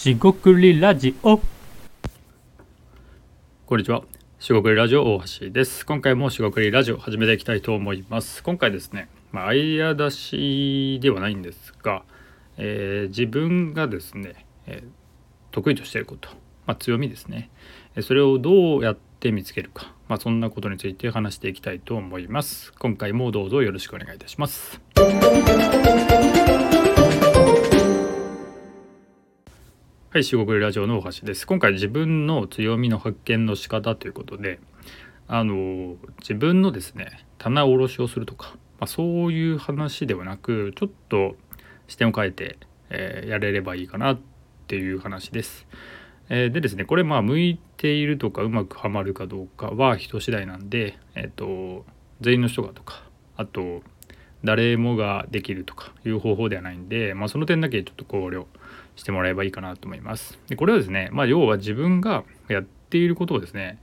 しごくりラジオこんにちは。しごくりラジオ大橋です。今回もしごくりラジオ始めていきたいと思います。今回ですね、まあ、アイデア出しではないんですが、えー自分がですね、えー得意としていること、まあ、強みですね。えそれをどうやって見つけるか、まあ、そんなことについて話していきたいと思います。今回もどうぞよろしくお願いいたします。はい、四国ラジオの大橋です。今回自分の強みの発見の仕方ということで、あの自分のですね棚卸しをするとか、まあ、そういう話ではなく、ちょっと視点を変えて、えーやれればいいかなっていう話です。えーでですね、これまあ向いているとかうまくはまるかどうかは人次第なんで、えっ、と全員の人がとか、あと誰もができるとかいう方法ではないんで、まあ、その点だけちょっと考慮してもらえばいいかなと思います。でこれはですね、まあ、要は自分がやっていることをですね、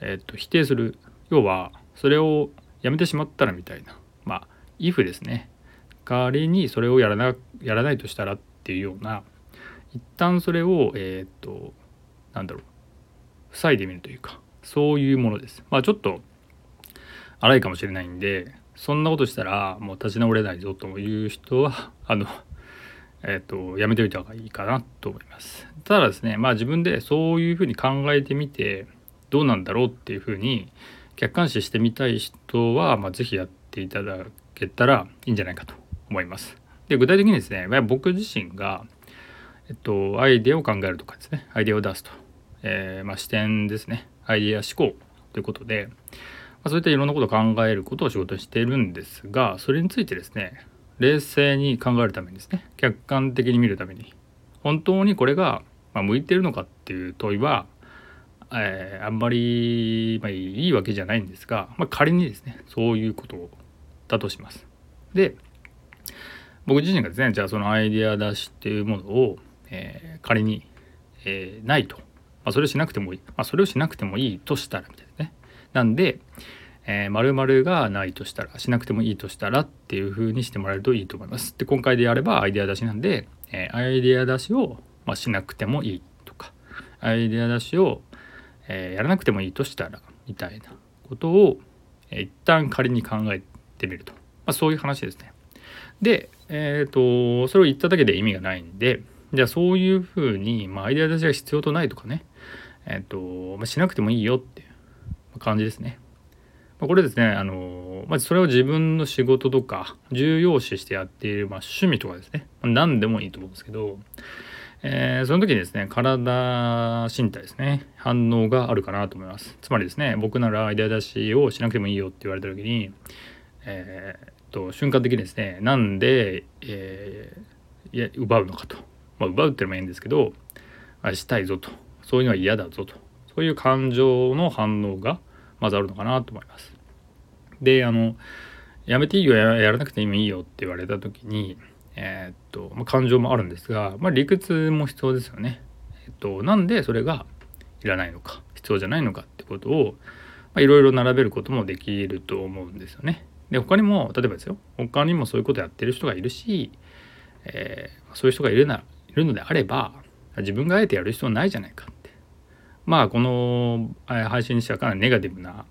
えっと否定する要はそれをやめてしまったらみたいなまあ if ですね仮にそれをやらなやらないとしたらっていうような一旦それをえっとなんだろう塞いでみるというかそういうものです。まあちょっと荒いかもしれないんでそんなことしたらもう立ち直れないぞという人はあのえっとやめておいた方がいいかなと思います。ただですねまあ自分でそういうふうに考えてみてどうなんだろうっていうふうに客観視してみたい人は、まあ、ぜやっていただけたらいいんじゃないかと思います。で具体的にですねま僕自身が、えっと、アイデアを考えるとかですねアイデアを出すと、えーまあ、視点ですねアイデア思考ということで、まあ、そういったいろんなことを考えることを仕事にしているんですがそれについてですね冷静に考えるためにですね客観的に見るために本当にこれが、向いてるのかっていう問いは、えーあんまり、まあ、いいわけじゃないんですが、まあ、仮にですねそういうことだとします。で僕自身がですねじゃあそのアイデア出しっていうものを、えー仮に、えーないと、まあ、それをしなくてもいい、まあ、それをしなくてもいいとしたらみたいなね。なんで、えー、〇がないとしたらしなくてもいいとしたらっていう風にしてもらえるといいと思います。で今回でやればアイデア出しなんで、えーアイデア出しを、まあ、しなくてもいいとかアイデア出しを、えーやらなくてもいいとしたらみたいなことを、えー一旦仮に考えてみると、まあ、そういう話ですね。で、えー、とそれを言っただけで意味がないんでじゃあそういうふうに、まあ、アイデア出しが必要とないとかね、えーとまあ、しなくてもいいよっていう感じですね。まこれですねあのまずそれを自分の仕事とか重要視してやっている、まあ、趣味とかですね、まあ何でもいいと思うんですけど、えーその時にですね体身体ですね反応があるかなと思います。つまりですね僕ならアイデア出しをしなくてもいいよって言われた時にえーっと瞬間的にですねなんで、えーいや奪うのかと、まあ、奪うっていうのもいいんですけどあしたいぞと。そういうのは嫌だぞと。そういう感情の反応がまずあるのかなと思います。であのやめていいよややらなくてもいいよって言われた時にえーっと、まあ、感情もあるんですが、まあ、理屈も必要ですよね。えっと、なんでそれがいらないのか必要じゃないのかってことをまあいろいろ並べることもできると思うんですよね。で他にも例えばですよ他にもそういうことやってる人がいるし、えーそういう人がいるないるのであれば自分があえてやる必要ないじゃないかまあこの配信にしてはかなりネガティブな、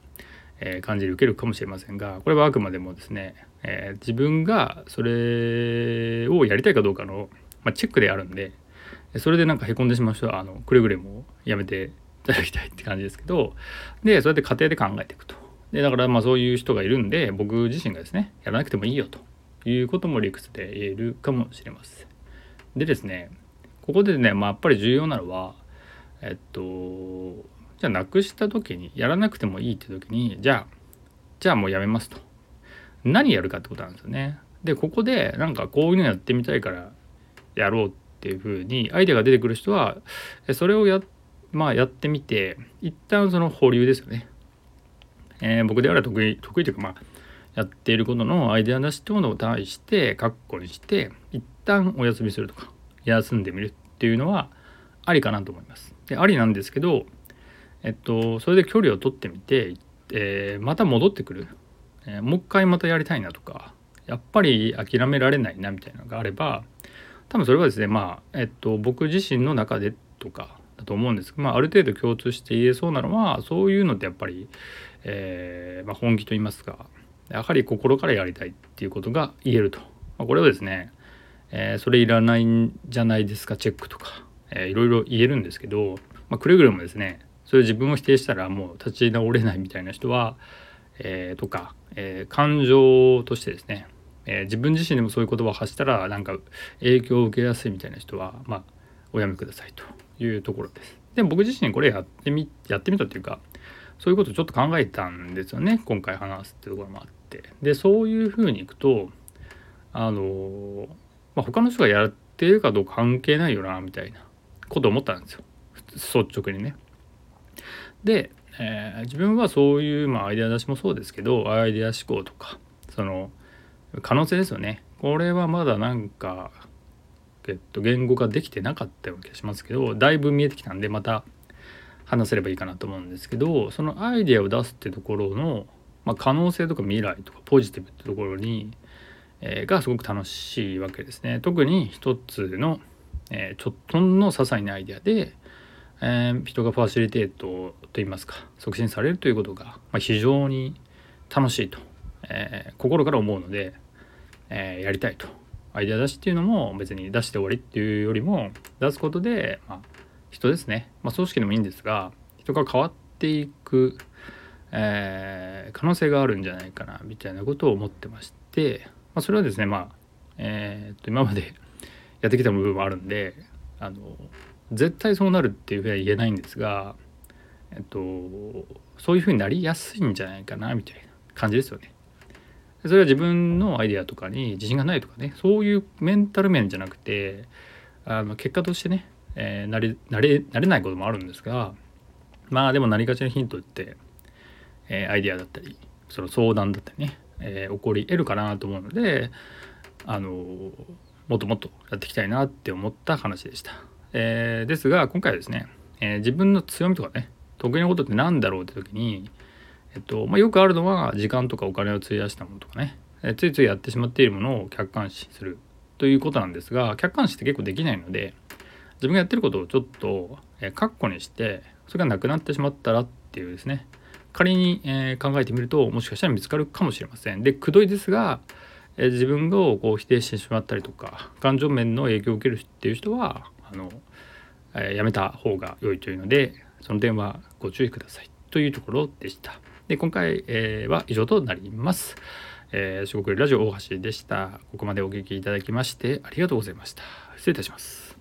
感じで受けるかもしれませんがこれはあくまでもですね、えー自分がそれをやりたいかどうかの、まあ、チェックであるんでそれでなんかへこんでしまう人はあのくれぐれもやめていただきたいって感じですけどでそうやって家庭で考えていくと。でだからまあそういう人がいるんで僕自身がですねやらなくてもいいよということも理屈で言えるかもしれませんでですねここでね、まあ、やっぱり重要なのはえっとじゃあなくした時にやらなくてもいいって時にじゃあじゃあもうやめますと。何やるかってことなんですよね。でここでなんかこういうのやってみたいからやろうっていうふうにアイデアが出てくる人はそれをや,、まあ、やってみて一旦その保留ですよね、えー僕であれば得意得意というかまあやっていることのアイデア出しってものを対してカッコにして一旦お休みするとか休んでみるっていうのはありかなと思います。でありなんですけど、えっと、それで距離を取ってみて、えーまた戻ってくる、えーもう一回またやりたいなとかやっぱり諦められないなみたいなのがあれば多分それはですねまあ、えっと、僕自身の中でとかだと思うんですけど、まあ、ある程度共通して言えそうなのはそういうのってやっぱり、えーまあ、本気と言いますかやはり心からやりたいっていうことが言えると、まあ、これはですね、えー、それいらないんじゃないですかチェックとか、えー、いろいろ言えるんですけど、まあ、くれぐれもですねそれ自分を否定したらもう立ち直れないみたいな人は、えー、とか、えー、感情としてですね、えー、自分自身でもそういう言葉を発したらなんか影響を受けやすいみたいな人はまあおやめくださいというところです。でも僕自身これやってみやってみたっていうかそういうことをちょっと考えたんですよね今回話すっていうところもあってでそういうふうにいくとあの、まあ、他の人がやってるかどうか関係ないよなみたいなこと思ったんですよ率直にね。で、えー、自分はそういう、まあ、アイデア出しもそうですけどアイデア思考とかその可能性ですよねこれはまだなんか、えっと、言語化できてなかったような気がしますけどだいぶ見えてきたんでまた話せればいいかなと思うんですけどそのアイデアを出すってところの、まあ、可能性とか未来とかポジティブってところに、えー、がすごく楽しいわけですね。特に一つの、えー、ちょっとの些細なアイデアでえー、人がファシリテートといいますか促進されるということが、まあ、非常に楽しいと、えー、心から思うので、え、やりたいと。アイデア出しっていうのも別に出して終わりっていうよりも出すことで、まあ、人ですね、まあ、組織でもいいんですが人が変わっていく、え可能性があるんじゃないかなみたいなことを思ってまして、まあ、それはですねまあ、えー、と今までやってきた部分もあるんであの絶対そうなるっていうふうには言えないんですが、えっと、そういうふうになりやすいんじゃないかなみたいな感じですよね。それは自分のアイデアとかに自信がないとかねそういうメンタル面じゃなくてあの結果としてね、えー、なれなれなれないこともあるんですがまあでも何かしらヒントって、えー、アイデアだったりその相談だったりね、えー、起こり得るかなと思うのであのもっともっとやっていきたいなって思った話でした。えー、ですが今回はですね、えー、自分の強みとかね得意なことって何だろうって時に、えっとまあ、よくあるのは時間とかお金を費やしたものとかね、えー、ついついやってしまっているものを客観視するということなんですが客観視って結構できないので自分がやってることをちょっと、えー、カッコにしてそれがなくなってしまったらっていうですね仮に、えー、考えてみるともしかしたら見つかるかもしれません。でくどいですが、え、自分をこう否定してしまったりとか感情面の影響を受けるっていう人はあの、えー、やめた方が良いというのでその点はご注意くださいというところでした。で今回、えー、は以上となります。えー、四国ラジオ大橋でした。ここまでお聞きいただきましてありがとうございました。失礼いたします。